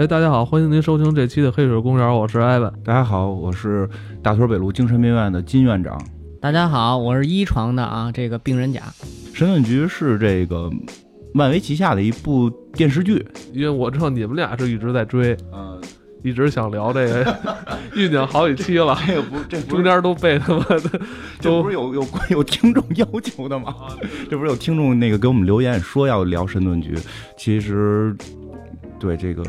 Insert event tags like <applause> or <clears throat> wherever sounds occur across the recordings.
哎，大家好，欢迎您收听这期的《黑水公园》，我是艾文。大家好，我是大屯北路精神病院的金院长。大家好，我是一床的啊，这个病人甲。神盾局是这个漫威旗下的一部电视剧，因为我知道你们俩是一直在追，呃，一直想聊这个，酝酿好几期了，这个不，这不中间都被他妈的 <laughs> 这不是有有有听众要求的吗？<laughs> 这不是有听众那个给我们留言说要聊神盾局，其实对这个。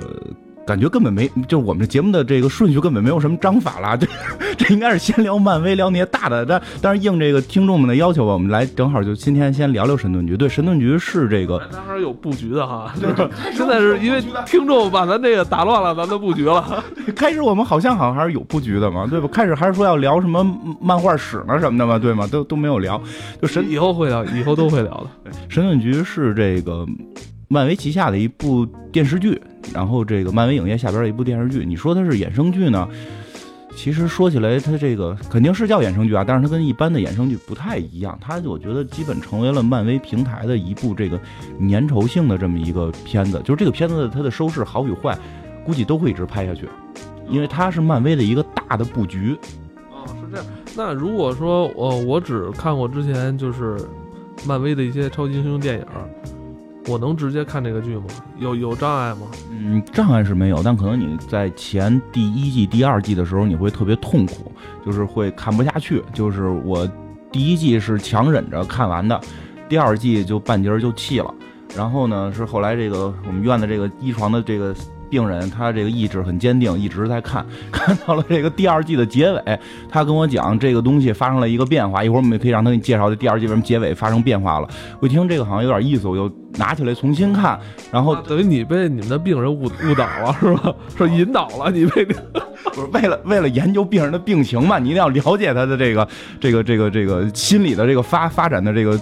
感觉根本没，就是我们这节目的这个顺序根本没有什么章法啦，这 <laughs> 这应该是先聊漫威，聊那些大的，但但是应这个听众们的要求吧，我们来正好就今天先聊聊神盾局。对，神盾局是这个咱还是有布局的哈。就是 <laughs> 现在是因为听众把咱这个打乱了咱的布局了。<laughs> 开始我们好像好像还是有布局的嘛，对吧？开始还是说要聊什么漫画史呢什么的嘛，对吗？都都没有聊。就神以后会聊，以后都会聊的。神盾局是这个漫威旗下的一部电视剧，然后这个漫威影业下边的一部电视剧。你说它是衍生剧呢？其实说起来，它这个肯定是叫衍生剧啊，但是它跟一般的衍生剧不太一样。它我觉得基本成为了漫威平台的一部这个粘稠性的这么一个片子。就是这个片子它的收视好与坏，估计都会一直拍下去，因为它是漫威的一个大的布局。哦，是这样。那如果说我我只看过之前就是漫威的一些超级英雄电影，我能直接看这个剧吗？有有障碍吗？嗯，障碍是没有，但可能你在前第一季、第二季的时候，你会特别痛苦，就是会看不下去。就是我第一季是强忍着看完的，第二季就半截就弃了。然后呢，是后来这个我们院的这个一床的这个病人，他这个意志很坚定，一直在看，<laughs> 看到了这个第二季的结尾，他跟我讲这个东西发生了一个变化。一会儿我们也可以让他给你介绍这第二季为什么结尾发生变化了。我一听这个好像有点意思，我又拿起来重新看，然后啊等于你被你们的病人误误导了 <laughs> 是吧？说引导了你被 <laughs> 不是为了为了研究病人的病情嘛，你一定要了解他的这个这个这个这个心理的这个发发展的这个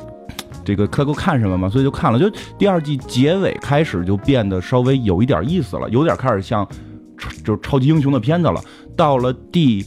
这个看够看什么嘛，所以就看了。就第二季结尾开始就变得稍微有一点意思了，有点开始像就是超级英雄的片子了。到了第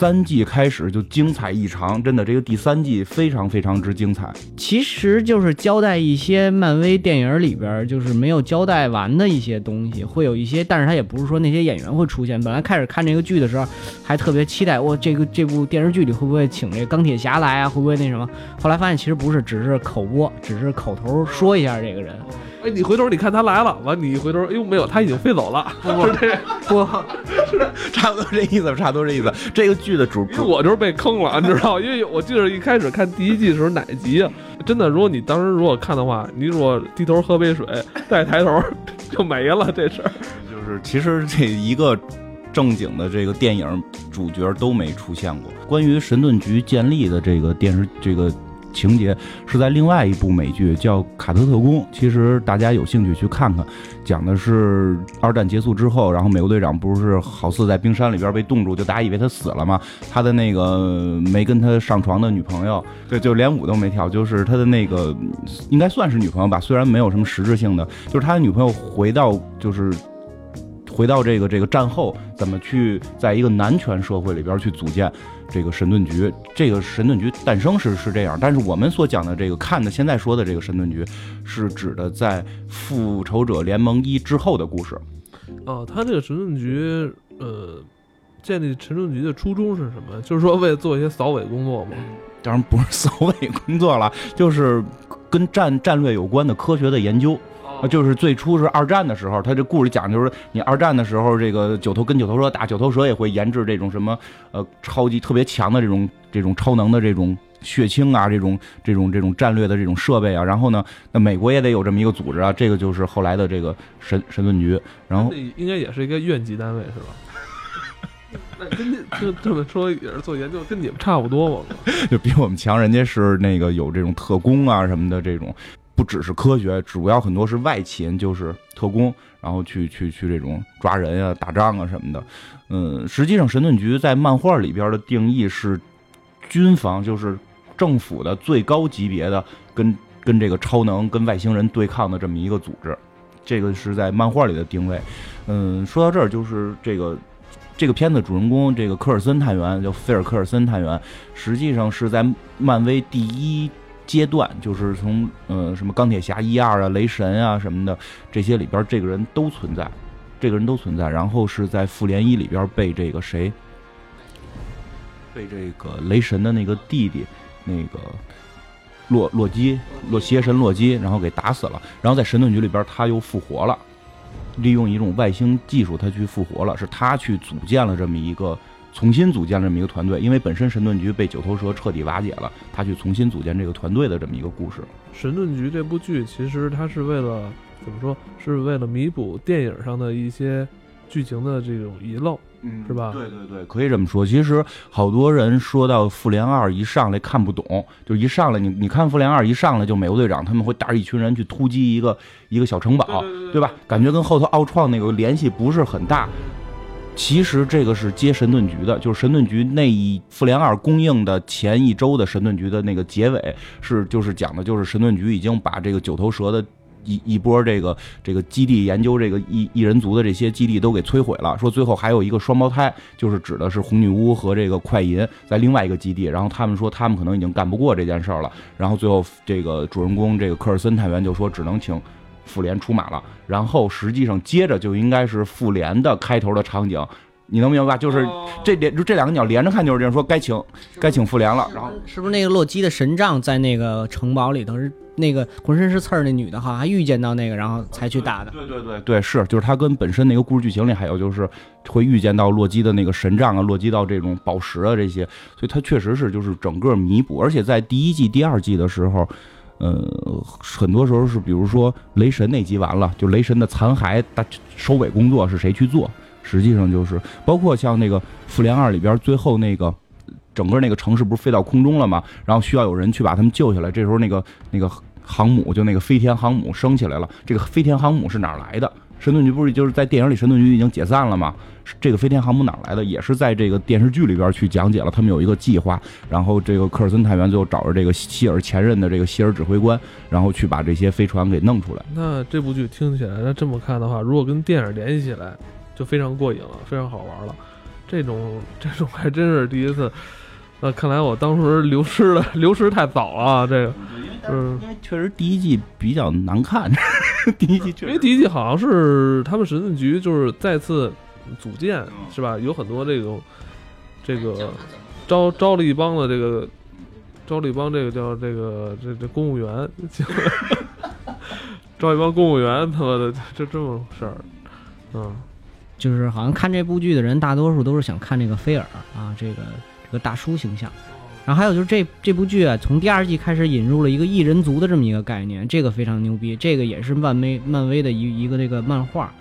三季开始就精彩异常，真的这个第三季非常非常之精彩。其实就是交代一些漫威电影里边就是没有交代完的一些东西，会有一些，但是它也不是说那些演员会出现。本来开始看这个剧的时候，还特别期待，哇，这个这部电视剧里会不会请这钢铁侠来啊？会不会那什么？后来发现其实不是，只是口播，只是口头说一下这个人。哎，你回头你看他来了，完你一回头，哎呦没有，他已经飞走了，<laughs> 不是这不，是，差不多这意思，差不多这意思。这个剧的主因为我就是被坑了，你知道？因为我记得一开始看第一季的时候哪集啊？真的，如果你当时如果看的话，你如果低头喝杯水，再抬头就没了这事儿。就是其实这一个正经的这个电影主角都没出现过。关于神盾局建立的这个电视这个情节是在另外一部美剧叫《卡特特工》，其实大家有兴趣去看看，讲的是二战结束之后，然后美国队长不是好似在冰山里边被冻住，就大家以为他死了嘛，他的那个没跟他上床的女朋友，对，就连舞都没跳，就是他的那个应该算是女朋友吧，虽然没有什么实质性的，就是他的女朋友回到就是。回到这个这个战后，怎么去在一个男权社会里边去组建这个神盾局？这个神盾局诞生是是这样，但是我们所讲的这个看的现在说的这个神盾局，是指的在复仇者联盟一之后的故事。哦，他这个神盾局，呃，建立神盾局的初衷是什么？就是说为了做一些扫尾工作吗？当然不是扫尾工作了，就是跟战战略有关的科学的研究。啊，就是最初是二战的时候，他这故事讲就是你二战的时候，这个九头跟九头蛇打，九头蛇也会研制这种什么呃超级特别强的这种这种超能的这种血清啊，这种这种这种战略的这种设备啊。然后呢，那美国也得有这么一个组织啊，这个就是后来的这个神神盾局。然后那应该也是一个院级单位是吧？<laughs> 那跟你这这么说也是做研究，跟你们差不多嘛？<laughs> 就比我们强，人家是那个有这种特工啊什么的这种。不只是科学，主要很多是外勤，就是特工，然后去去去这种抓人呀、打仗啊什么的。嗯，实际上神盾局在漫画里边的定义是军方，就是政府的最高级别的跟跟这个超能、跟外星人对抗的这么一个组织。这个是在漫画里的定位。嗯，说到这儿，就是这个这个片子主人公这个科尔森探员叫菲尔科尔森探员，实际上是在漫威第一。阶段就是从呃什么钢铁侠一二啊、雷神啊什么的这些里边，这个人都存在。这个人都存在。然后是在复联一里边被这个谁，被这个雷神的那个弟弟那个洛洛基洛邪神洛基，然后给打死了。然后在神盾局里边他又复活了，利用一种外星技术他去复活了，是他去组建了这么一个。重新组建了这么一个团队，因为本身神盾局被九头蛇彻底瓦解了，他去重新组建这个团队的这么一个故事。神盾局这部剧其实它是为了怎么说？是为了弥补电影上的一些剧情的这种遗漏，嗯是吧对对对，可以这么说。其实好多人说到复联二一上来看不懂，就一上来你你看复联二一上来就美国队长他们会带着一群人去突击一个一个小城堡，对吧？感觉跟后头奥创那个联系不是很大。其实这个是接神盾局的，就是神盾局那一复联二公映的前一周的神盾局的那个结尾是就是讲的就是神盾局已经把这个九头蛇的一一波这个这个基地研究这个异异人族的这些基地都给摧毁了，说最后还有一个双胞胎，就是指的是红女巫和这个快银在另外一个基地，然后他们说他们可能已经干不过这件事儿了，然后最后这个主人公这个科尔森探员就说只能请。复联出马了，然后实际上接着就应该是复联的开头的场景，你能明白吧？就是这连就这两个你要连着看，就是这样说该请该请复联了，然后是不是那个洛基的神杖在那个城堡里头是那个浑身是刺儿那女的，好像还预见到那个，然后才去打的。对对对对，是，就是他跟本身那个故事剧情里还有就是会预见到洛基的那个神杖啊，洛基到这种宝石啊这些，所以他确实是就是整个弥补，而且在第一季、第二季的时候。呃，很多时候是，比如说雷神那集完了，就雷神的残骸大收尾工作是谁去做？实际上就是包括像那个复联二里边最后那个整个那个城市不是飞到空中了吗？然后需要有人去把他们救下来。这时候那个那个航母就那个飞天航母升起来了。这个飞天航母是哪来的？神盾局不是就是在电影里神盾局已经解散了吗？这个飞天航母哪来的？也是在这个电视剧里边去讲解了，他们有一个计划，然后这个科尔森探员最后找着这个希尔前任的这个希尔指挥官，然后去把这些飞船给弄出来。那这部剧听起来，那这么看的话，如果跟电影联系起来，就非常过瘾了，非常好玩了。这种这种还真是第一次。那看来我当时流失了，流失太早了啊！这个，嗯，因为确实第一季比较难看，<laughs> 第一季确实因为第一季好像是他们神盾局就是再次组建，是吧？有很多这种这个招招了一帮的这个招了一帮这个叫这个这这公务员，<laughs> 招一帮公务员，他妈的就这么事儿，嗯，就是好像看这部剧的人，大多数都是想看这个菲尔啊，这个这个大叔形象。然后还有就是这这部剧啊，从第二季开始引入了一个异人族的这么一个概念，这个非常牛逼。这个也是漫威漫威的一一个这个漫画，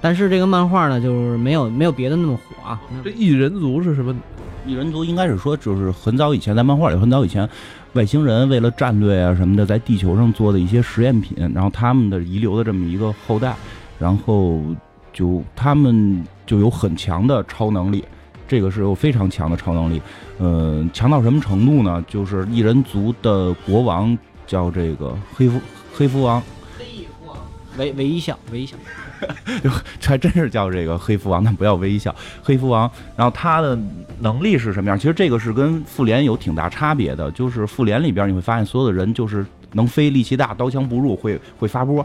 但是这个漫画呢，就是没有没有别的那么火啊。这异人族是什么？异人族应该是说，就是很早以前在漫画里，很早以前外星人为了战略啊什么的，在地球上做的一些实验品，然后他们的遗留的这么一个后代，然后就他们就有很强的超能力，这个是有非常强的超能力，呃，强到什么程度呢？就是异人族的国王叫这个黑夫黑夫王，唯唯一笑，唯一笑。<laughs> 还真是叫这个黑夫王，但不要微笑。黑夫王，然后他的能力是什么样？其实这个是跟复联有挺大差别的。就是复联里边你会发现，所有的人就是能飞、力气大、刀枪不入、会会发波，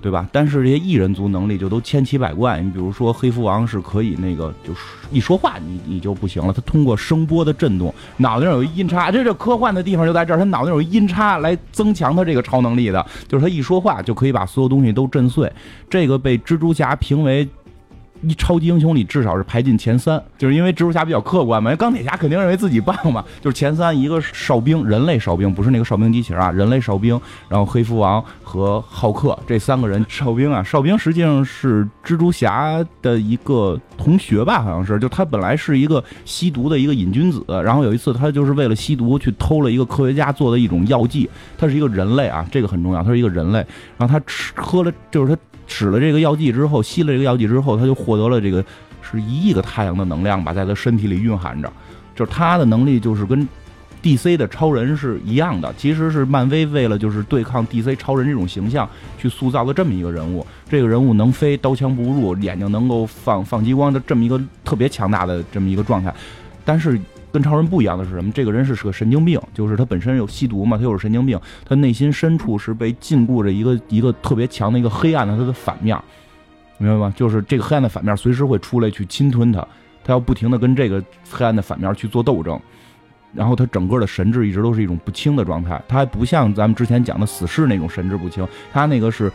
对吧？但是这些异人族能力就都千奇百怪。你比如说黑蝠王是可以那个，就是一说话你你就不行了。他通过声波的震动，脑袋上有一音叉，这这科幻的地方就在这儿，他脑袋有音叉来增强他这个超能力的，就是他一说话就可以把所有东西都震碎。这个被蜘蛛侠评为。一超级英雄里至少是排进前三，就是因为蜘蛛侠比较客观嘛，钢铁侠肯定认为自己棒嘛，就是前三一个哨兵，人类哨兵不是那个哨兵机器人啊，人类哨兵，然后黑蝠王和浩克这三个人哨兵啊，哨兵实际上是蜘蛛侠的一个同学吧，好像是，就他本来是一个吸毒的一个瘾君子，然后有一次他就是为了吸毒去偷了一个科学家做的一种药剂，他是一个人类啊，这个很重要，他是一个人类，然后他吃喝了就是他。使了这个药剂之后，吸了这个药剂之后，他就获得了这个是一亿个太阳的能量吧，在他身体里蕴含着。就是他的能力，就是跟 DC 的超人是一样的。其实是漫威为了就是对抗 DC 超人这种形象去塑造的这么一个人物。这个人物能飞，刀枪不入，眼睛能够放放激光的这么一个特别强大的这么一个状态。但是跟超人不一样的是什么？这个人是是个神经病，就是他本身有吸毒嘛，他又是神经病，他内心深处是被禁锢着一个一个特别强的一个黑暗的他的反面。明白吗？就是这个黑暗的反面随时会出来去侵吞他，他要不停的跟这个黑暗的反面去做斗争，然后他整个的神智一直都是一种不清的状态，他还不像咱们之前讲的死侍那种神志不清，他那个是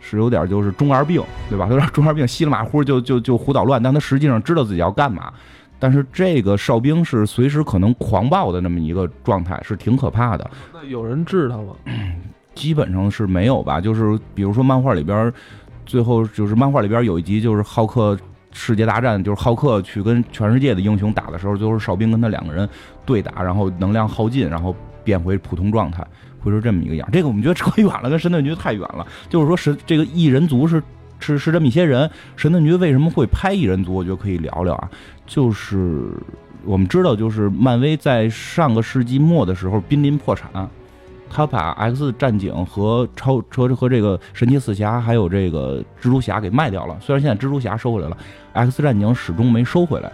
是有点就是中二病，对吧？有点中二病，稀里马虎就就就胡捣乱，但他实际上知道自己要干嘛。但是这个哨兵是随时可能狂暴的那么一个状态，是挺可怕的。那有人治他吗？<clears throat> 基本上是没有吧，就是比如说漫画里边，最后就是漫画里边有一集就是浩克世界大战，就是浩克去跟全世界的英雄打的时候，就是哨兵跟他两个人对打，然后能量耗尽，然后变回普通状态，会是这么一个样。这个我们觉得扯远了，跟神盾局太远了。就是说神这个异人族是是是这么一些人，神盾局为什么会拍异人族？我觉得可以聊聊啊。就是我们知道，就是漫威在上个世纪末的时候濒临破产。他把 X 战警和超车和这个神奇四侠还有这个蜘蛛侠给卖掉了。虽然现在蜘蛛侠收回来了，X 战警始终没收回来。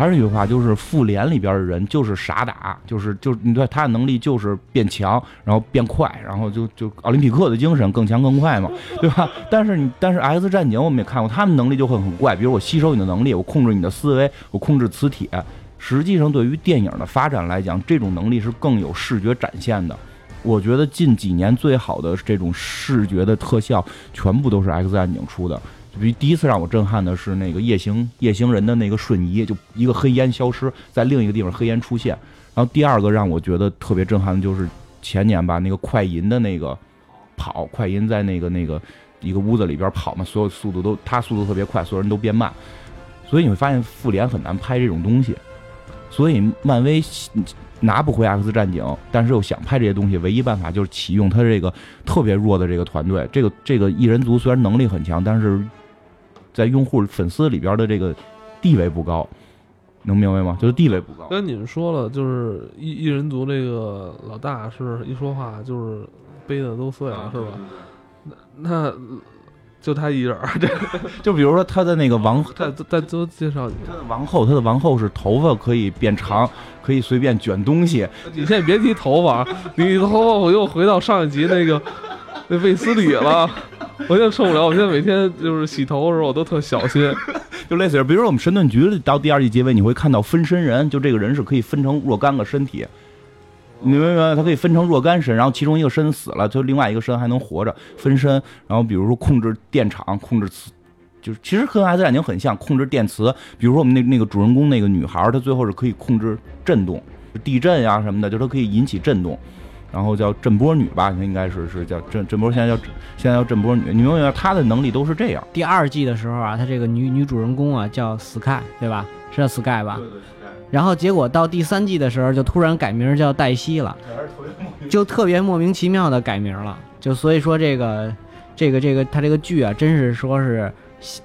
还是一句话，就是复联里边的人就是傻打，就是就是你对他的能力就是变强，然后变快，然后就就奥林匹克的精神更强更快嘛，对吧？<laughs> 但是你但是 X 战警我们也看过，他们能力就会很怪，比如我吸收你的能力，我控制你的思维，我控制磁铁。实际上对于电影的发展来讲，这种能力是更有视觉展现的。我觉得近几年最好的这种视觉的特效，全部都是 X 战警出的。比如第一次让我震撼的是那个夜行夜行人的那个瞬移，就一个黑烟消失在另一个地方，黑烟出现。然后第二个让我觉得特别震撼的就是前年吧，那个快银的那个跑，快银在那个那个一个屋子里边跑嘛，所有速度都他速度特别快，所有人都变慢。所以你会发现复联很难拍这种东西，所以漫威。<laughs> 拿不回 X 战警，但是又想拍这些东西，唯一办法就是启用他这个特别弱的这个团队。这个这个异人族虽然能力很强，但是在用户粉丝里边的这个地位不高，能明白吗？就是地位不高。跟你们说了，就是异异人族这个老大是一说话就是杯子都碎了，是吧？那那。就他一人儿，<laughs> 就比如说他的那个王，再再多介绍几他的王后，他的王后是头发可以变长，可以随便卷东西。你现在别提头发，你头发我又回到上一集那个那卫斯理了，我现在受不了。我现在每天就是洗头的时候，我都特小心。<laughs> 就类似于，比如说我们神盾局到第二季结尾，你会看到分身人，就这个人是可以分成若干个身体。你明白吗？它可以分成若干身，然后其中一个身死了，就另外一个身还能活着分身。然后比如说控制电场，控制磁，就是其实和 X 战警很像，控制电磁。比如说我们那那个主人公那个女孩，她最后是可以控制震动，地震呀什么的，就她可以引起震动。然后叫震波女吧，应该是是叫震震波，现在叫现在叫震波女。你明白？她的能力都是这样。第二季的时候啊，她这个女女主人公啊叫 Sky，对吧？是叫 Sky 吧？对对。然后结果到第三季的时候，就突然改名叫黛西了，就特别莫名其妙的改名了。就所以说这个，这个这个他这个剧啊，真是说是，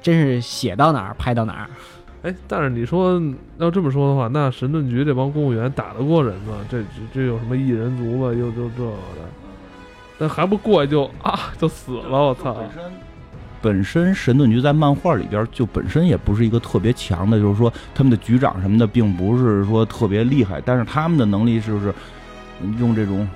真是写到哪儿拍到哪儿。哎，但是你说要这么说的话，那神盾局这帮公务员打得过人吗？这这有什么异人族吧？又就这个的，那还不过就啊就死了？我操！本身本身神盾局在漫画里边就本身也不是一个特别强的，就是说他们的局长什么的并不是说特别厉害，但是他们的能力就是用这种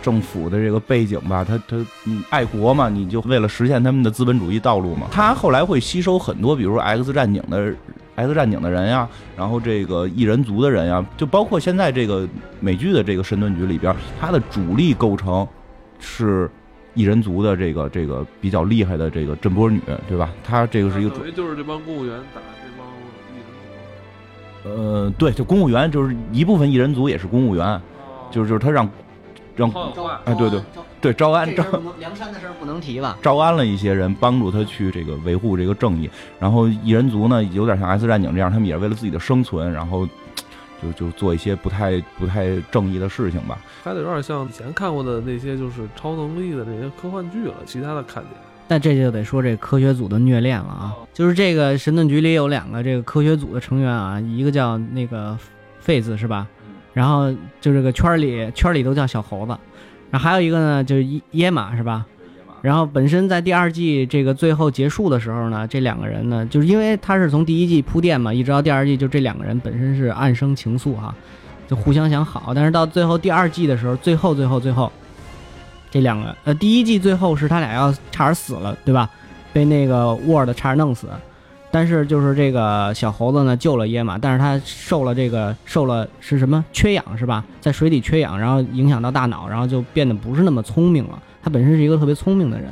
政府的这个背景吧，他他你爱国嘛，你就为了实现他们的资本主义道路嘛。他后来会吸收很多，比如说 X 战警的 X 战警的人呀，然后这个异人族的人呀，就包括现在这个美剧的这个神盾局里边，它的主力构成是。异人族的这个这个比较厉害的这个震波女，对吧？她这个是一个主，就是这帮公务员打这帮异人族。呃，对，就公务员，就是一部分异人族也是公务员，就是就是他让让哎，对对对，招安招梁山的事儿不能提吧，招安了一些人帮助他去这个维护这个正义。然后异人族呢，有点像 S 战警这样，他们也是为了自己的生存，然后。就就做一些不太不太正义的事情吧，拍的有点像以前看过的那些就是超能力的那些科幻剧了。其他的看点，那这就得说这科学组的虐恋了啊！就是这个神盾局里有两个这个科学组的成员啊，一个叫那个费子是吧？然后就这个圈里圈里都叫小猴子，然后还有一个呢就是耶耶玛是吧？然后本身在第二季这个最后结束的时候呢，这两个人呢，就是因为他是从第一季铺垫嘛，一直到第二季，就这两个人本身是暗生情愫哈，就互相想好。但是到最后第二季的时候，最后最后最后，这两个呃第一季最后是他俩要差点死了，对吧？被那个沃尔的差点弄死。但是就是这个小猴子呢救了野马，但是他受了这个受了是什么缺氧是吧？在水里缺氧，然后影响到大脑，然后就变得不是那么聪明了。他本身是一个特别聪明的人，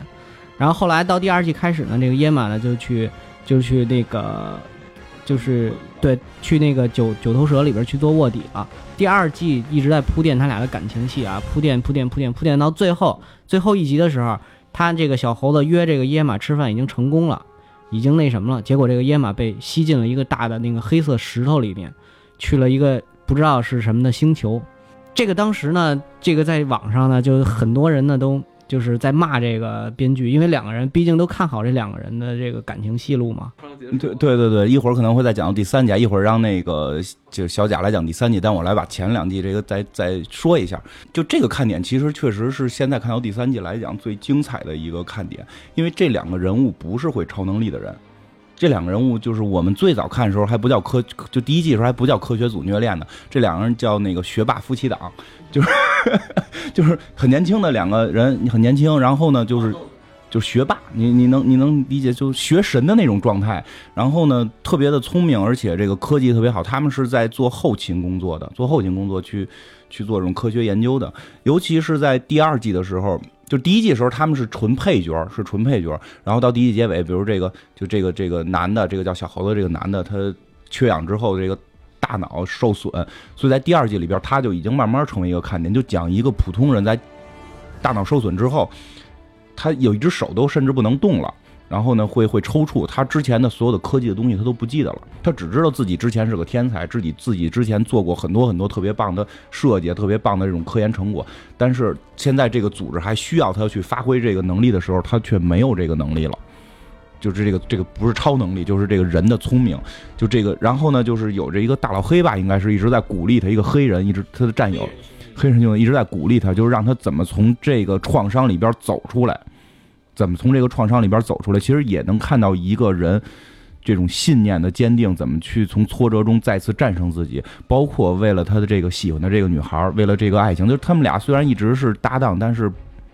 然后后来到第二季开始呢，这个野马呢就去就去那个就是对去那个九九头蛇里边去做卧底了。第二季一直在铺垫他俩的感情戏啊，铺垫铺垫铺垫铺垫到最后最后一集的时候，他这个小猴子约这个野马吃饭已经成功了。已经那什么了，结果这个野马被吸进了一个大的那个黑色石头里面，去了一个不知道是什么的星球。这个当时呢，这个在网上呢，就很多人呢都。就是在骂这个编剧，因为两个人毕竟都看好这两个人的这个感情戏路嘛。对对对对，一会儿可能会再讲到第三集，一会儿让那个就小贾来讲第三集，但我来把前两季这个再再说一下。就这个看点，其实确实是现在看到第三季来讲最精彩的一个看点，因为这两个人物不是会超能力的人。这两个人物就是我们最早看的时候还不叫科，就第一季的时候还不叫科学组虐恋呢。这两个人叫那个学霸夫妻档，就是 <laughs> 就是很年轻的两个人，很年轻，然后呢就是就学霸，你你能你能理解就学神的那种状态，然后呢特别的聪明，而且这个科技特别好。他们是在做后勤工作的，做后勤工作去去做这种科学研究的，尤其是在第二季的时候。就第一季时候，他们是纯配角，是纯配角。然后到第一季结尾，比如这个，就这个这个男的，这个叫小猴子这个男的，他缺氧之后，这个大脑受损，所以在第二季里边，他就已经慢慢成为一个看点，就讲一个普通人在大脑受损之后，他有一只手都甚至不能动了。然后呢，会会抽搐，他之前的所有的科技的东西他都不记得了，他只知道自己之前是个天才，自己自己之前做过很多很多特别棒的设计，特别棒的这种科研成果。但是现在这个组织还需要他去发挥这个能力的时候，他却没有这个能力了。就是这个这个不是超能力，就是这个人的聪明，就这个。然后呢，就是有着一个大老黑吧，应该是一直在鼓励他，一个黑人，一直他的战友，黑人就一直在鼓励他，就是让他怎么从这个创伤里边走出来。怎么从这个创伤里边走出来？其实也能看到一个人这种信念的坚定，怎么去从挫折中再次战胜自己。包括为了他的这个喜欢的这个女孩，为了这个爱情，就是他们俩虽然一直是搭档，但是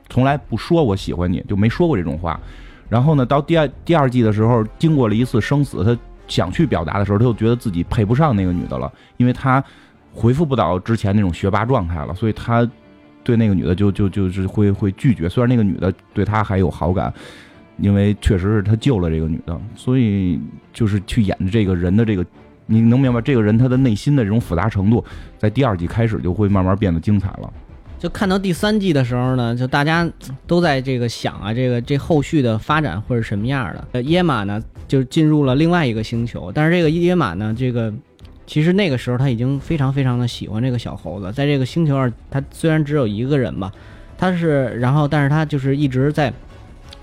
从来不说我喜欢你，就没说过这种话。然后呢，到第二第二季的时候，经过了一次生死，他想去表达的时候，他又觉得自己配不上那个女的了，因为他回复不到之前那种学霸状态了，所以他。对那个女的就就就是会会拒绝，虽然那个女的对他还有好感，因为确实是他救了这个女的，所以就是去演这个人的这个，你能明白这个人他的内心的这种复杂程度，在第二季开始就会慢慢变得精彩了。就看到第三季的时候呢，就大家都在这个想啊，这个这后续的发展会是什么样的？呃，耶玛呢就进入了另外一个星球，但是这个耶玛呢这个。其实那个时候他已经非常非常的喜欢这个小猴子，在这个星球上，他虽然只有一个人吧，他是，然后但是他就是一直在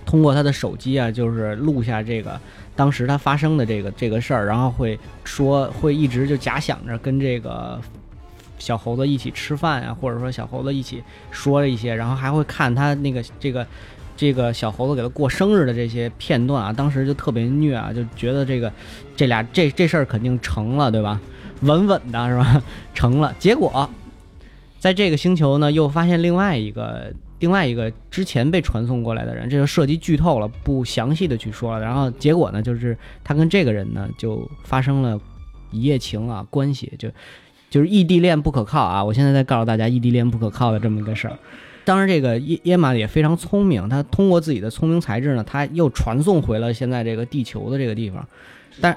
通过他的手机啊，就是录下这个当时他发生的这个这个事儿，然后会说会一直就假想着跟这个小猴子一起吃饭啊，或者说小猴子一起说了一些，然后还会看他那个这个这个小猴子给他过生日的这些片段啊，当时就特别虐啊，就觉得这个这俩这这事儿肯定成了，对吧？稳稳的是吧？<laughs> 成了。结果，在这个星球呢，又发现另外一个另外一个之前被传送过来的人，这就涉及剧透了，不详细的去说了。然后结果呢，就是他跟这个人呢就发生了一夜情啊，关系就就是异地恋不可靠啊。我现在在告诉大家，异地恋不可靠的这么一个事儿。当然，这个耶耶玛也非常聪明，他通过自己的聪明才智呢，他又传送回了现在这个地球的这个地方。但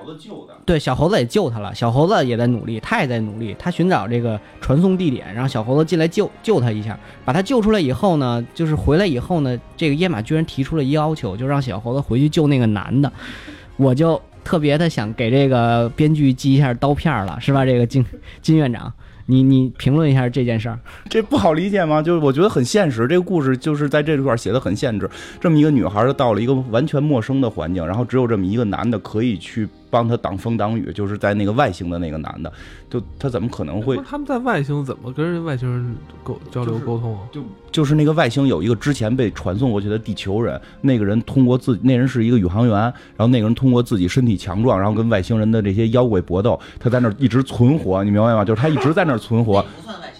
对小猴子也救他了，小猴子也在努力，他也在努力，他寻找这个传送地点，然后小猴子进来救救他一下，把他救出来以后呢，就是回来以后呢，这个耶玛居然提出了一要求，就让小猴子回去救那个男的，<laughs> 我就特别的想给这个编剧寄一下刀片了，是吧？这个金金院长。你你评论一下这件事儿，这不好理解吗？就是我觉得很现实，这个故事就是在这块写的很现实。这么一个女孩，儿到了一个完全陌生的环境，然后只有这么一个男的可以去。帮他挡风挡雨，就是在那个外星的那个男的，就他怎么可能会？他们在外星怎么跟人外星人沟交流沟通啊？就就是那个外星有一个之前被传送过去的地球人，那个人通过自那人是一个宇航员，然后那个人通过自己身体强壮，然后跟外星人的这些妖怪搏斗，他在那儿一直存活，你明白吗？就是他一直在那儿存活。<laughs> 不算外星人，那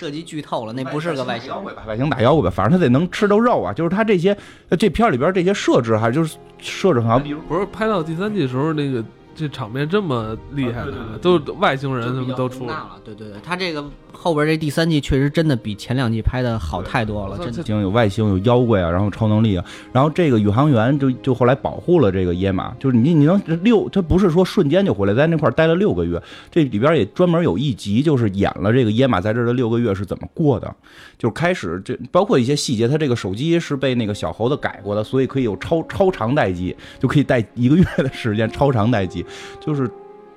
涉及剧透了，那不是个外星妖怪。外星打妖怪吧，反正他得能吃到肉啊。就是他这些，呃这片儿里边这些设置还就是设置很好，比如不是拍到第三季的时候，那个这场面这么厉害的，都外星人他们都出来。了。对对对，他这个后边这第三季确实真的比前两季拍的好太多了，真的。经有外星有妖怪啊，然后超能力啊，然后这个宇航员就就后来保护了这个野马，就是你你能六，他不是说瞬间就回来，在那块儿待了六个月，这里边也专门有一集就是演了这个野马在这儿的六个月是怎么过的，就是开始这包括一些细节，他这个手机是被那个小猴子改过的，所以可以有超超长待机，就可以待一个月的时间，超长待机，就是。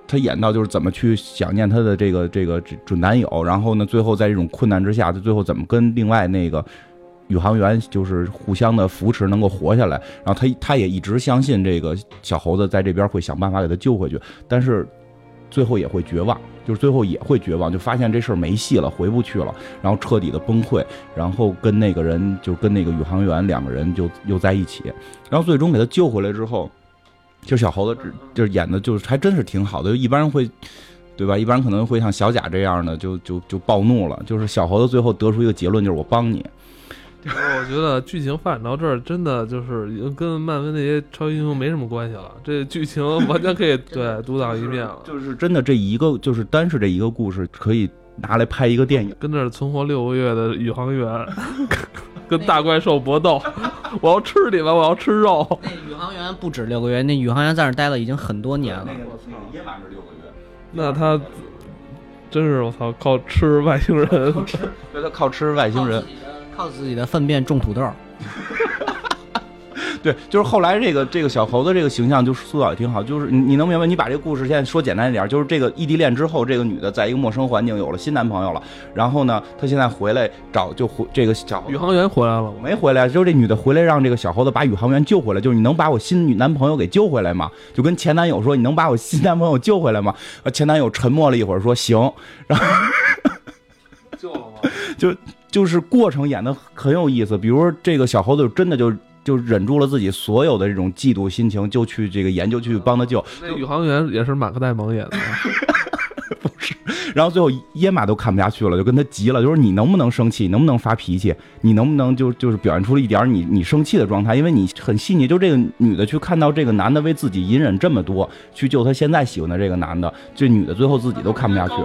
他演到就是怎么去想念他的这个这个准男友，然后呢，最后在这种困难之下，他最后怎么跟另外那个宇航员就是互相的扶持，能够活下来。然后他他也一直相信这个小猴子在这边会想办法给他救回去，但是最后也会绝望，就是最后也会绝望，就发现这事儿没戏了，回不去了，然后彻底的崩溃，然后跟那个人就跟那个宇航员两个人就又在一起，然后最终给他救回来之后。就小猴子，就是演的，就是还真是挺好的。就一般人会，对吧？一般人可能会像小贾这样的，就就就暴怒了。就是小猴子最后得出一个结论，就是我帮你。<laughs> 我觉得剧情发展到这儿，真的就是已经跟漫威那些超级英雄没什么关系了。这剧情完全可以 <laughs> 对独当一面了。就是真的这一个，就是单是这一个故事，可以拿来拍一个电影。跟那儿存活六个月的宇航员。<laughs> 跟大怪兽搏斗，我要吃你们，我要吃肉。不止六个月，那宇航员在那待了已经很多年了。也满是六个月。那他真是我操，靠吃外星人，<laughs> 对他靠吃外星人，靠自己的粪便种土豆。<laughs> 对，就是后来这个这个小猴子这个形象就塑造也挺好，就是你你能明白？你把这个故事现在说简单一点，就是这个异地恋之后，这个女的在一个陌生环境有了新男朋友了，然后呢，她现在回来找就回这个小宇航员回来了没回来？就是这女的回来让这个小猴子把宇航员救回来，就是你能把我新女男朋友给救回来吗？就跟前男友说你能把我新男朋友救回来吗？前男友沉默了一会儿说行，然后 <laughs> 救了吗？<laughs> 就就是过程演的很有意思，比如说这个小猴子真的就。就忍住了自己所有的这种嫉妒心情，就去这个研究，去帮他救。那宇航员也是马克戴蒙演的，<laughs> 不是。然后最后耶玛都看不下去了，就跟他急了，就说你能不能生气，能不能发脾气，你能不能就就是表现出了一点你你生气的状态，因为你很细腻。就这个女的去看到这个男的为自己隐忍这么多，去救她现在喜欢的这个男的，这女的最后自己都看不下去。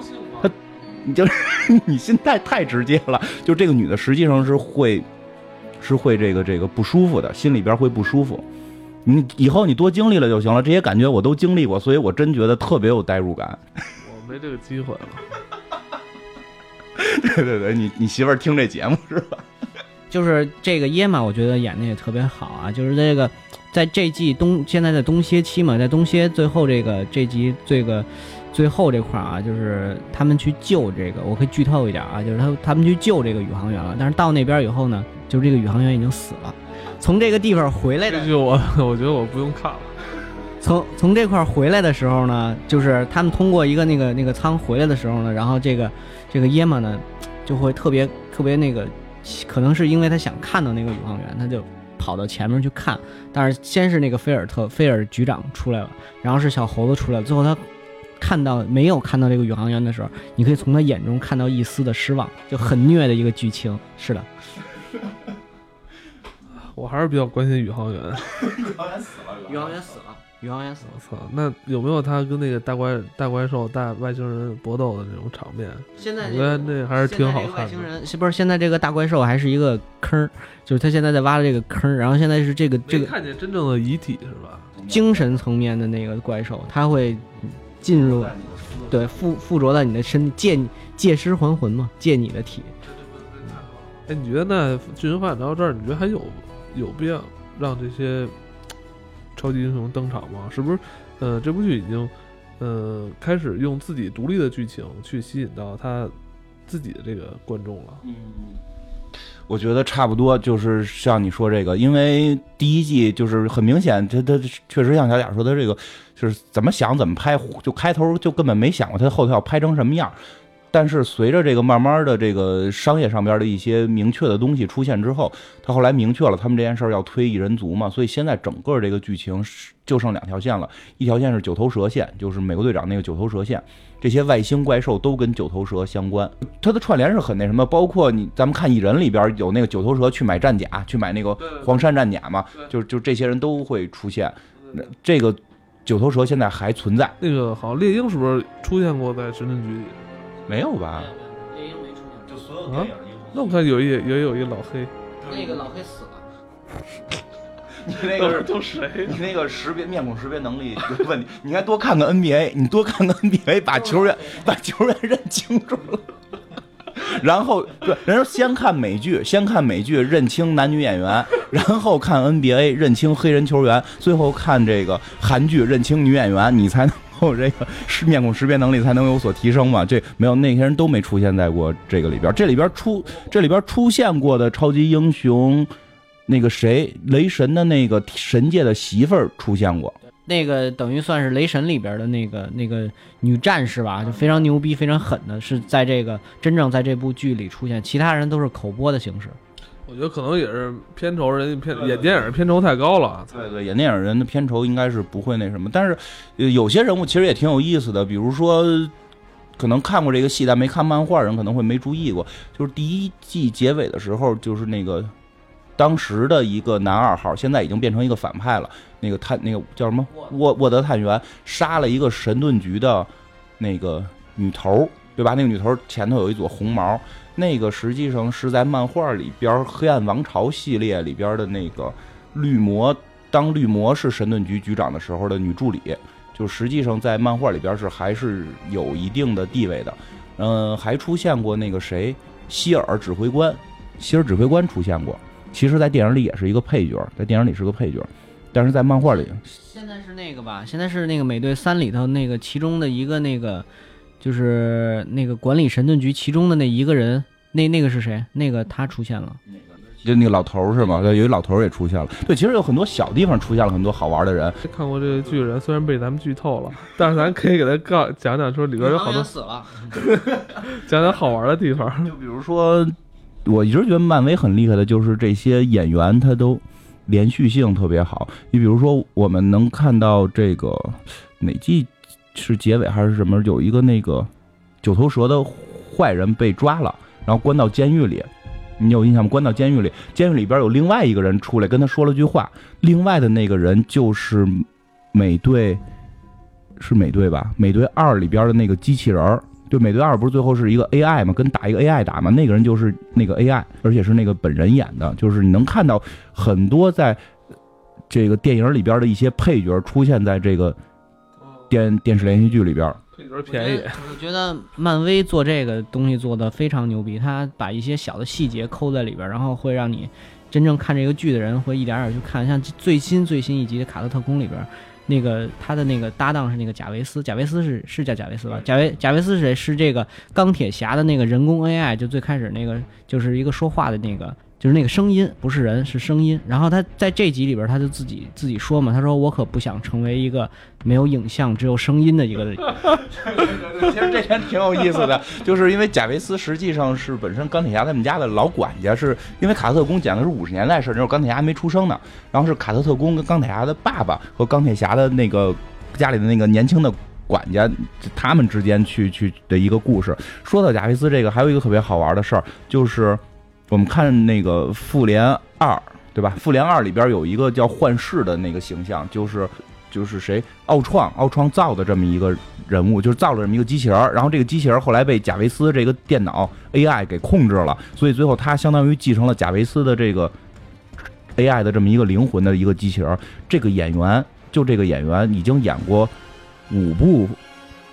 她，<laughs> 你就是你心态太直接了。就这个女的实际上是会。是会这个这个不舒服的，心里边会不舒服。你以后你多经历了就行了，这些感觉我都经历过，所以我真觉得特别有代入感。我没这个机会了。<laughs> 对对对，你你媳妇儿听这节目是吧？就是这个耶玛，我觉得演的也特别好啊。就是这个在这季冬，现在在冬歇期嘛，在冬歇最后这个这集这个最后这块啊，就是他们去救这个，我可以剧透一点啊，就是他他们去救这个宇航员了，但是到那边以后呢？就是这个宇航员已经死了，从这个地方回来的。就我，<laughs> 我觉得我不用看了。从从这块回来的时候呢，就是他们通过一个那个那个舱回来的时候呢，然后这个这个耶玛呢，就会特别特别那个，可能是因为他想看到那个宇航员，他就跑到前面去看。但是先是那个菲尔特菲尔局长出来了，然后是小猴子出来了，最后他看到没有看到这个宇航员的时候，你可以从他眼中看到一丝的失望，就很虐的一个剧情。是的。<laughs> 我还是比较关心宇航员。<laughs> 宇航员死了，宇航员死了，宇航员死了。我操，那有没有他跟那个大怪大怪兽、大外星人搏斗的那种场面？现在我觉得那还是挺好看的。外星人不是现在这个大怪兽还是一个坑，就是他现在在挖的这个坑，然后现在是这个这个看见真正的遗体是吧？精神层面的那个怪兽，他会进入，对附附着在你的身，借借尸还魂嘛，借你的体。哎，你觉得那剧情发展到这儿，你觉得还有有必要让这些超级英雄登场吗？是不是？呃，这部剧已经呃开始用自己独立的剧情去吸引到他自己的这个观众了。嗯，我觉得差不多，就是像你说这个，因为第一季就是很明显，他他确实像小贾说的，这个就是怎么想怎么拍，就开头就根本没想过他后头要拍成什么样。但是。随着这个慢慢的这个商业上边的一些明确的东西出现之后，他后来明确了他们这件事儿要推一人族嘛，所以现在整个这个剧情是就剩两条线了，一条线是九头蛇线，就是美国队长那个九头蛇线，这些外星怪兽都跟九头蛇相关，它的串联是很那什么，包括你咱们看蚁人里边有那个九头蛇去买战甲，去买那个黄山战甲嘛，就就这些人都会出现，那这个九头蛇现在还存在那个好像猎鹰是不是出现过在神盾局里？没有吧？猎鹰没出现就所有电影那我看有一也有一老黑，那个老黑死了。<laughs> 你那个是都谁？你那个识别面孔识别能力有问题，你应该多看看 NBA，你多看看 NBA，把球员把球员认清楚了。然后对，人说先看美剧，先看美剧认清男女演员，然后看 NBA 认清黑人球员，最后看这个韩剧认清女演员，你才能够这个是面孔识别能力才能有所提升嘛？这没有那些人都没出现在过这个里边，这里边出这里边出现过的超级英雄。那个谁，雷神的那个神界的媳妇儿出现过，那个等于算是雷神里边的那个那个女战士吧，就非常牛逼、非常狠的，是在这个真正在这部剧里出现，其他人都是口播的形式。我觉得可能也是片酬，人家片演电影片酬太高了。对对，演电影人的片酬应该是不会那什么，但是有些人物其实也挺有意思的，比如说可能看过这个戏但没看漫画人可能会没注意过，就是第一季结尾的时候，就是那个。当时的一个男二号，现在已经变成一个反派了。那个探，那个叫什么沃沃德探员，杀了一个神盾局的那个女头，对吧？那个女头前头有一撮红毛，那个实际上是在漫画里边《黑暗王朝》系列里边的那个绿魔，当绿魔是神盾局局长的时候的女助理，就实际上在漫画里边是还是有一定的地位的。嗯，还出现过那个谁，希尔指挥官，希尔指挥官出现过。其实，在电影里也是一个配角，在电影里是个配角，但是在漫画里，现在是那个吧？现在是那个美队三里头那个其中的一个那个，就是那个管理神盾局其中的那一个人，那那个是谁？那个他出现了，就那个老头是吗？对，有一老头也出现了。对，其实有很多小地方出现了很多好玩的人。看过这个巨人，虽然被咱们剧透了，但是咱可以给他告讲讲，说里边有好多死了，<laughs> 讲讲好玩的地方。就比如说。我一直觉得漫威很厉害的，就是这些演员他都连续性特别好。你比如说，我们能看到这个哪季是结尾还是什么？有一个那个九头蛇的坏人被抓了，然后关到监狱里。你有印象吗？关到监狱里，监狱里边有另外一个人出来跟他说了句话。另外的那个人就是美队，是美队吧？美队二里边的那个机器人儿。对，美队二不是最后是一个 AI 嘛，跟打一个 AI 打嘛，那个人就是那个 AI，而且是那个本人演的，就是你能看到很多在这个电影里边的一些配角出现在这个电电视连续剧里边。配角便宜。我觉得漫威做这个东西做的非常牛逼，他把一些小的细节抠在里边，然后会让你真正看这个剧的人会一点点去看，像最新最新一集的《卡特特工》里边。那个他的那个搭档是那个贾维斯，贾维斯是是叫贾维斯吧？贾维贾维斯是谁？是这个钢铁侠的那个人工 AI，就最开始那个就是一个说话的那个。就是那个声音不是人，是声音。然后他在这集里边，他就自己自己说嘛，他说我可不想成为一个没有影像只有声音的一个 <laughs> 人。其实这点挺有意思的，<laughs> 就是因为贾维斯实际上是本身钢铁侠他们家的老管家，是因为卡特特工讲的是五十年代事，那时候钢铁侠还没出生呢。然后是卡特特工跟钢铁侠的爸爸和钢铁侠的那个家里的那个年轻的管家，他们之间去去的一个故事。说到贾维斯这个，还有一个特别好玩的事儿，就是。我们看那个《复联二》，对吧？《复联二》里边有一个叫幻视的那个形象，就是就是谁？奥创，奥创造的这么一个人物，就是造了这么一个机器人。然后这个机器人后来被贾维斯这个电脑 AI 给控制了，所以最后他相当于继承了贾维斯的这个 AI 的这么一个灵魂的一个机器人。这个演员，就这个演员已经演过五部。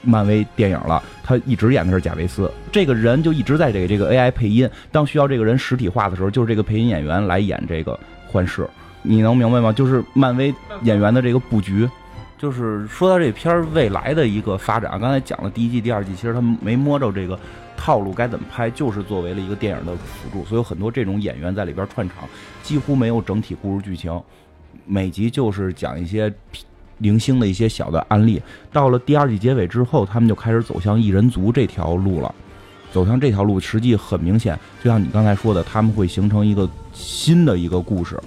漫威电影了，他一直演的是贾维斯，这个人就一直在给这个 AI 配音。当需要这个人实体化的时候，就是这个配音演员来演这个幻视。你能明白吗？就是漫威演员的这个布局。就是说到这片儿未来的一个发展，刚才讲了第一季、第二季，其实他没摸着这个套路该怎么拍，就是作为了一个电影的辅助，所以有很多这种演员在里边串场，几乎没有整体故事剧情，每集就是讲一些。零星的一些小的案例，到了第二季结尾之后，他们就开始走向异人族这条路了。走向这条路，实际很明显，就像你刚才说的，他们会形成一个新的一个故事，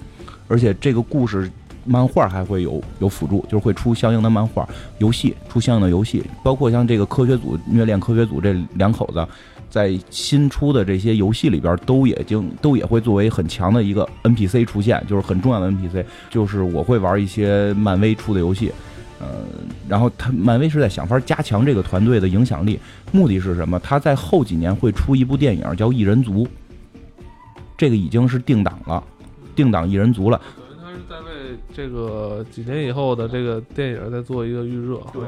而且这个故事漫画还会有有辅助，就是会出相应的漫画、游戏，出相应的游戏，包括像这个科学组、虐恋科学组这两口子。在新出的这些游戏里边，都已经都也会作为很强的一个 NPC 出现，就是很重要的 NPC。就是我会玩一些漫威出的游戏，呃，然后他漫威是在想法加强这个团队的影响力，目的是什么？他在后几年会出一部电影叫《异人族》，这个已经是定档了，定档《异人族》了。他是在为这个几年以后的这个电影在做一个预热。对，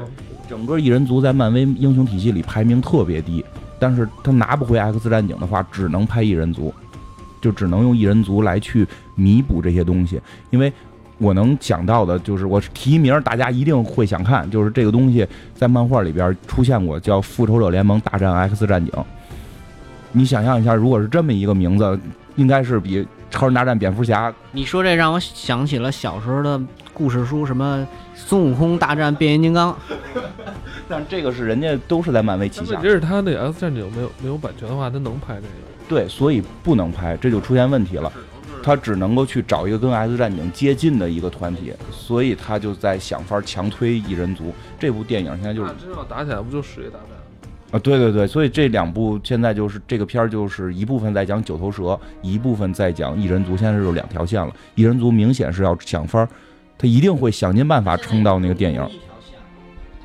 整个《异人族》在漫威英雄体系里排名特别低。但是他拿不回 X 战警的话，只能拍异人族，就只能用异人族来去弥补这些东西。因为我能想到的就是，我提名大家一定会想看，就是这个东西在漫画里边出现过，叫《复仇者联盟大战 X 战警》。你想象一下，如果是这么一个名字，应该是比《超人大战蝙蝠侠》。你说这让我想起了小时候的故事书，什么孙悟空大战变形金刚。<laughs> 但这个是人家都是在漫威旗下。问题是他那 X 战警没有没有版权的话，他能拍这个？对，所以不能拍，这就出现问题了。他只能够去找一个跟 X 战警接近的一个团体，所以他就在想法强推异人族这部电影。现在就是真要打起来，不就使一大战啊？对对对，所以这两部现在就是这个片儿，就是一部分在讲九头蛇，一部分在讲异人族。现在是有两条线了，异人族明显是要想法，他一定会想尽办法撑到那个电影。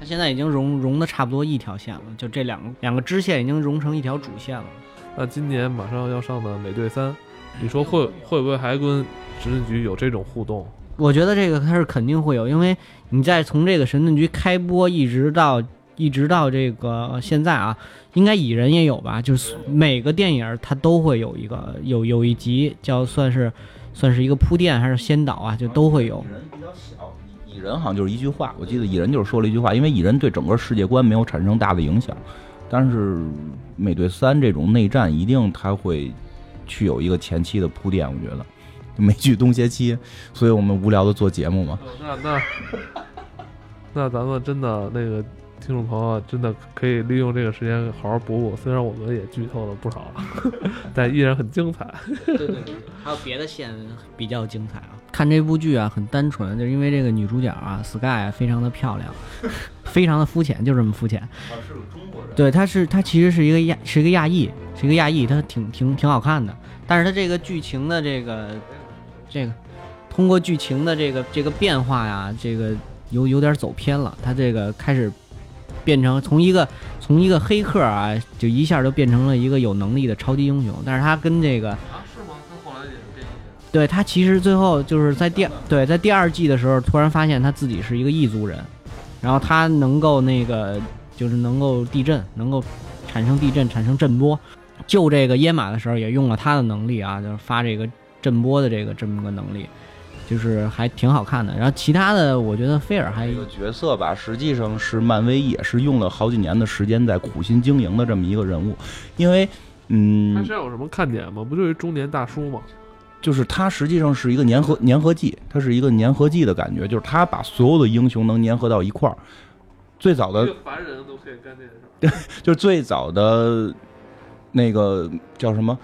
现在已经融融的差不多一条线了，就这两个两个支线已经融成一条主线了。那今年马上要上的《美队三》，你说会会不会还跟神盾局有这种互动？我觉得这个它是肯定会有，因为你在从这个神盾局开播一直到一直到这个现在啊，应该蚁人也有吧？就是每个电影它都会有一个有有一集叫算是算是一个铺垫还是先导啊，就都会有。蚁人蚁人好像就是一句话，我记得蚁人就是说了一句话，因为蚁人对整个世界观没有产生大的影响，但是美队三这种内战一定他会去有一个前期的铺垫，我觉得美剧东邪期，所以我们无聊的做节目嘛。那那 <laughs> 那咱们真的那个。听众朋友真的可以利用这个时间好好补补，虽然我们也剧透了不少，<laughs> 但依然很精彩。对对对，还有别的线比较精彩啊！看这部剧啊，很单纯，就是因为这个女主角啊，Sky 非常的漂亮，<laughs> 非常的肤浅，就这么肤浅。是个中国人。对，她是她其实是一个亚，是一个亚裔，是一个亚裔，她挺挺挺好看的。但是她这个剧情的这个这个，通过剧情的这个这个变化呀，这个有有点走偏了。她这个开始。变成从一个从一个黑客啊，就一下就变成了一个有能力的超级英雄。但是他跟这个啊是吗？他后来也是变对他其实最后就是在第对在第二季的时候，突然发现他自己是一个异族人，然后他能够那个就是能够地震，能够产生地震，产生震波。救这个耶马的时候也用了他的能力啊，就是发这个震波的这个这么个能力。就是还挺好看的，然后其他的我觉得菲尔还有一个角色吧，实际上是漫威也是用了好几年的时间在苦心经营的这么一个人物，因为嗯，他身上有什么看点吗？不就是中年大叔吗？就是他实际上是一个粘合粘合剂，他是一个粘合剂的感觉，就是他把所有的英雄能粘合到一块儿。最早的凡人都可以干这件事，<laughs> 就是最早的那个叫什么，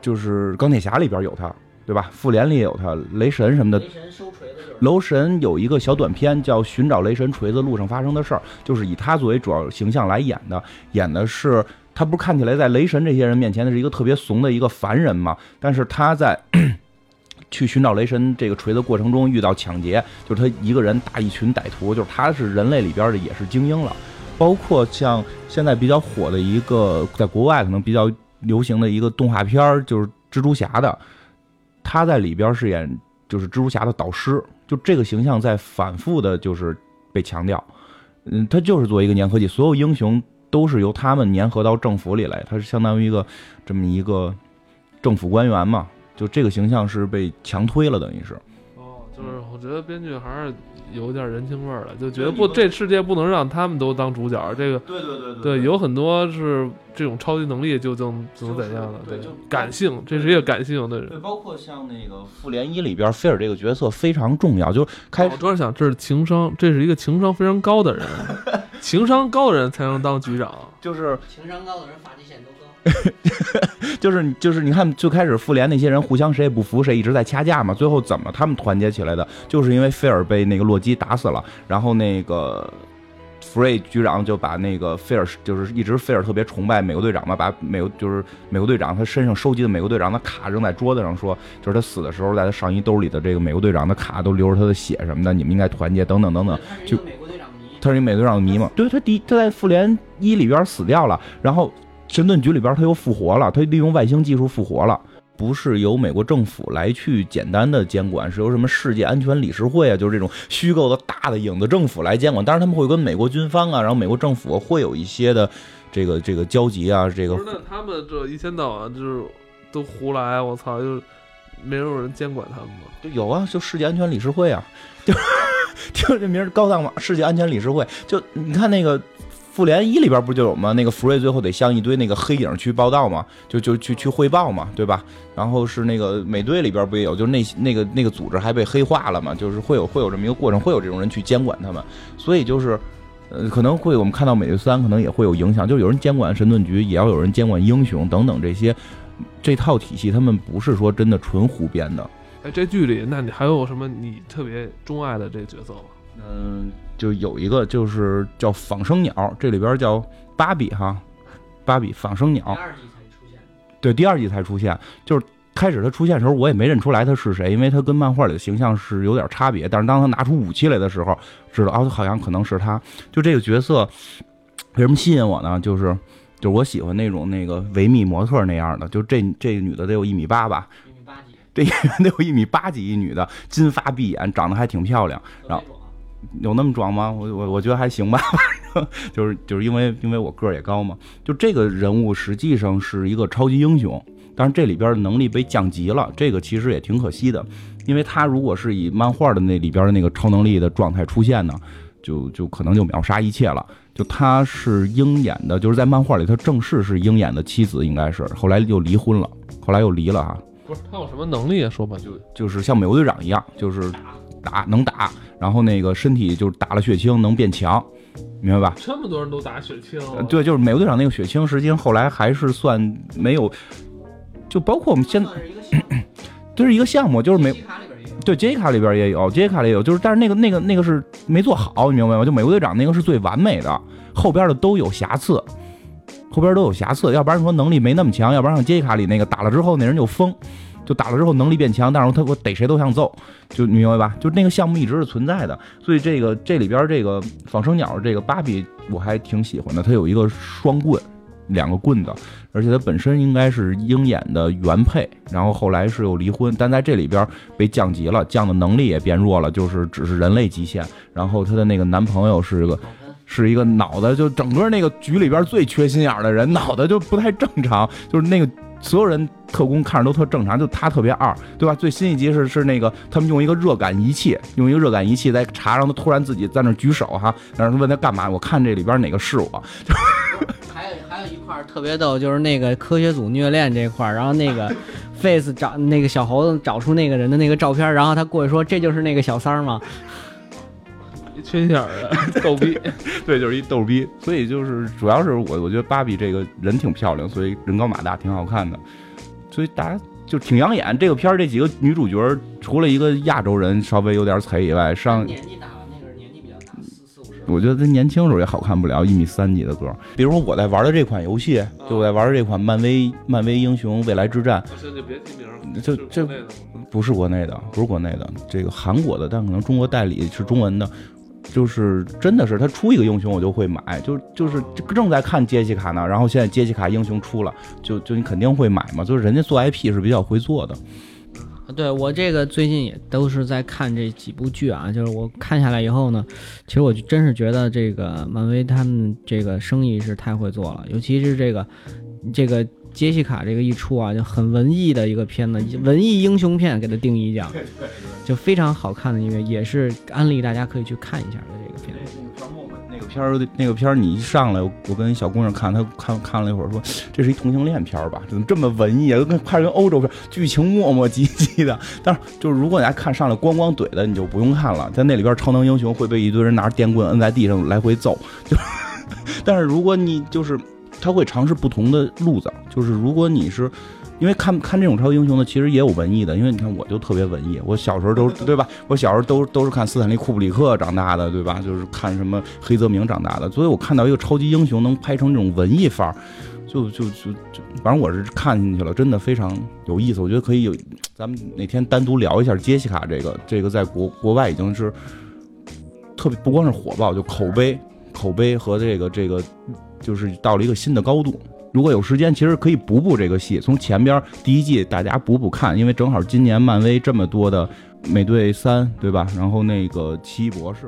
就是钢铁侠里边有他。对吧？复联里也有他，雷神什么的。雷神收锤子雷神有一个小短片叫《寻找雷神锤子路上发生的事儿》，就是以他作为主要形象来演的。演的是他，不是看起来在雷神这些人面前的是一个特别怂的一个凡人嘛？但是他在 <clears throat> 去寻找雷神这个锤子过程中遇到抢劫，就是他一个人打一群歹徒，就是他是人类里边的也是精英了。包括像现在比较火的一个，在国外可能比较流行的一个动画片儿就是蜘蛛侠的。他在里边饰演就是蜘蛛侠的导师，就这个形象在反复的，就是被强调。嗯，他就是做一个粘合剂，所有英雄都是由他们粘合到政府里来，他是相当于一个这么一个政府官员嘛。就这个形象是被强推了，等于是。哦，就是我觉得编剧还是。有点人情味儿了，就觉得不，这世界不能让他们都当主角。这个，对对对对，对有很多是这种超级能力就怎怎么怎样的，对，感性，这是一个感性的人。对，包括像那个复联一里边，菲尔这个角色非常重要，就是开始。我突然想，这是情商，这是一个情商非常高的人。<laughs> 情商高的人才能当局长。就是情商高的人发际线都高。<laughs> 就是就是，你看最开始复联那些人互相谁也不服，谁一直在掐架嘛。最后怎么他们团结起来的？就是因为菲尔被那个洛基打死了，然后那个。福瑞局长就把那个菲尔，就是一直菲尔特别崇拜美国队长嘛，把美国就是美国队长他身上收集的美国队长的卡扔在桌子上，说就是他死的时候在他上衣兜里的这个美国队长的卡都流着他的血什么的，你们应该团结等等等等。就美国队长迷，他是一美国队长的迷嘛？对，他第他在复联一里边死掉了，然后神盾局里边他又复活了，他利用外星技术复活了。不是由美国政府来去简单的监管，是由什么世界安全理事会啊，就是这种虚构的大的影子政府来监管。当然，他们会跟美国军方啊，然后美国政府会有一些的这个这个交集啊。这个不是，那他们这一天到晚就是都胡来，我操，就没有人监管他们吗？就有啊，就世界安全理事会啊，就听 <laughs> 这名高档嘛，世界安全理事会。就你看那个。复联一里边不就有吗？那个福瑞最后得向一堆那个黑影去报道嘛，就就去去汇报嘛，对吧？然后是那个美队里边不也有，就是那那个那个组织还被黑化了嘛，就是会有会有这么一个过程，会有这种人去监管他们，所以就是，呃，可能会我们看到美队三可能也会有影响，就有人监管神盾局，也要有人监管英雄等等这些这套体系，他们不是说真的纯胡编的。哎，这剧里那你还有什么你特别钟爱的这角色吗？嗯。就有一个就是叫仿生鸟，这里边叫芭比哈，芭比仿生鸟。第二季才出现。对，第二季才出现。就是开始它出现的时候，我也没认出来他是谁，因为他跟漫画里的形象是有点差别。但是当他拿出武器来的时候，知道啊，好像可能是他。就这个角色为什么吸引我呢？就是就是我喜欢那种那个维密模特那样的。就这这个女的得有一米八吧？一米八几？这演员得有一米八几，一女的，金发碧眼，长得还挺漂亮。然后。<laughs> 有那么壮吗？我我我觉得还行吧，就是就是因为因为我个儿也高嘛。就这个人物实际上是一个超级英雄，但是这里边的能力被降级了，这个其实也挺可惜的。因为他如果是以漫画的那里边的那个超能力的状态出现呢，就就可能就秒杀一切了。就他是鹰眼的，就是在漫画里他正式是鹰眼的妻子，应该是后来又离婚了，后来又离了哈。不是他有什么能力啊？说吧，就就是像美国队长一样，就是打能打。然后那个身体就是打了血清能变强，明白吧？这么多人都打血清，对，就是美国队长那个血清，实际上后来还是算没有，就包括我们现在，<clears throat> 这是一个项目，就是没对杰卡里边也有，杰卡里也有，就是但是那个那个那个是没做好，你明白吗？就美国队长那个是最完美的，后边的都有瑕疵，后边都有瑕疵，要不然说能力没那么强，要不然像杰卡里那个打了之后那人就疯。就打了之后能力变强，但是他我逮谁都想揍，就你明白吧？就那个项目一直是存在的，所以这个这里边这个仿生鸟这个芭比我还挺喜欢的，它有一个双棍，两个棍子，而且它本身应该是鹰眼的原配，然后后来是又离婚，但在这里边被降级了，降的能力也变弱了，就是只是人类极限。然后她的那个男朋友是个是一个脑袋就整个那个局里边最缺心眼的人，脑袋就不太正常，就是那个。所有人特工看着都特正常，就他特别二，对吧？最新一集是是那个他们用一个热感仪器，用一个热感仪器在查，让他突然自己在那举手哈，<laughs> 然后问他干嘛？我看这里边哪个是我？还有还有一块特别逗，就是那个科学组虐恋这块，然后那个 <laughs> face 找那个小猴子找出那个人的那个照片，然后他过去说这就是那个小三儿吗？缺心眼儿的 <laughs> 逗逼，对，就是一逗逼。所以就是主要是我，我觉得芭比这个人挺漂亮，所以人高马大，挺好看的。所以大家就挺养眼。这个片儿这几个女主角，除了一个亚洲人稍微有点碴以外，上年纪大了，那个人年纪比较大，四四五十。我觉得她年轻时候也好看不了，一米三几的个儿。比如说我在玩的这款游戏，就我在玩的这款漫威漫威英雄未来之战。就别提名，就这不是国内的，不是国内的，这个韩国的，但可能中国代理是中文的。就是真的是他出一个英雄我就会买，就就是正在看杰西卡呢，然后现在杰西卡英雄出了，就就你肯定会买嘛，就是人家做 IP 是比较会做的。对我这个最近也都是在看这几部剧啊，就是我看下来以后呢，其实我就真是觉得这个漫威他们这个生意是太会做了，尤其是这个这个。杰西卡这个一出啊，就很文艺的一个片子，文艺英雄片给它定义讲，就非常好看的，一个也是安利大家可以去看一下的这个片子。那个片儿，那个片儿你一上来，我我跟小姑娘看，她看看了一会儿，说这是一同性恋片儿吧？怎么这么文艺啊？跟看着跟欧洲片儿，剧情磨磨唧唧的。但是就是如果大家看上来咣咣怼的，你就不用看了。在那里边，超能英雄会被一堆人拿着电棍摁在地上来回揍。就，<laughs> 但是如果你就是他会尝试不同的路子，就是如果你是。因为看看这种超级英雄呢，其实也有文艺的。因为你看，我就特别文艺。我小时候都对吧？我小时候都都是看斯坦利·库布里克长大的，对吧？就是看什么黑泽明长大的。所以我看到一个超级英雄能拍成这种文艺范儿，就就就就，反正我是看进去了，真的非常有意思。我觉得可以有，咱们哪天单独聊一下杰西卡这个，这个在国国外已经是特别，不光是火爆，就口碑、口碑和这个这个，就是到了一个新的高度。如果有时间，其实可以补补这个戏，从前边第一季大家补补看，因为正好今年漫威这么多的美队三，对吧？然后那个奇异博士。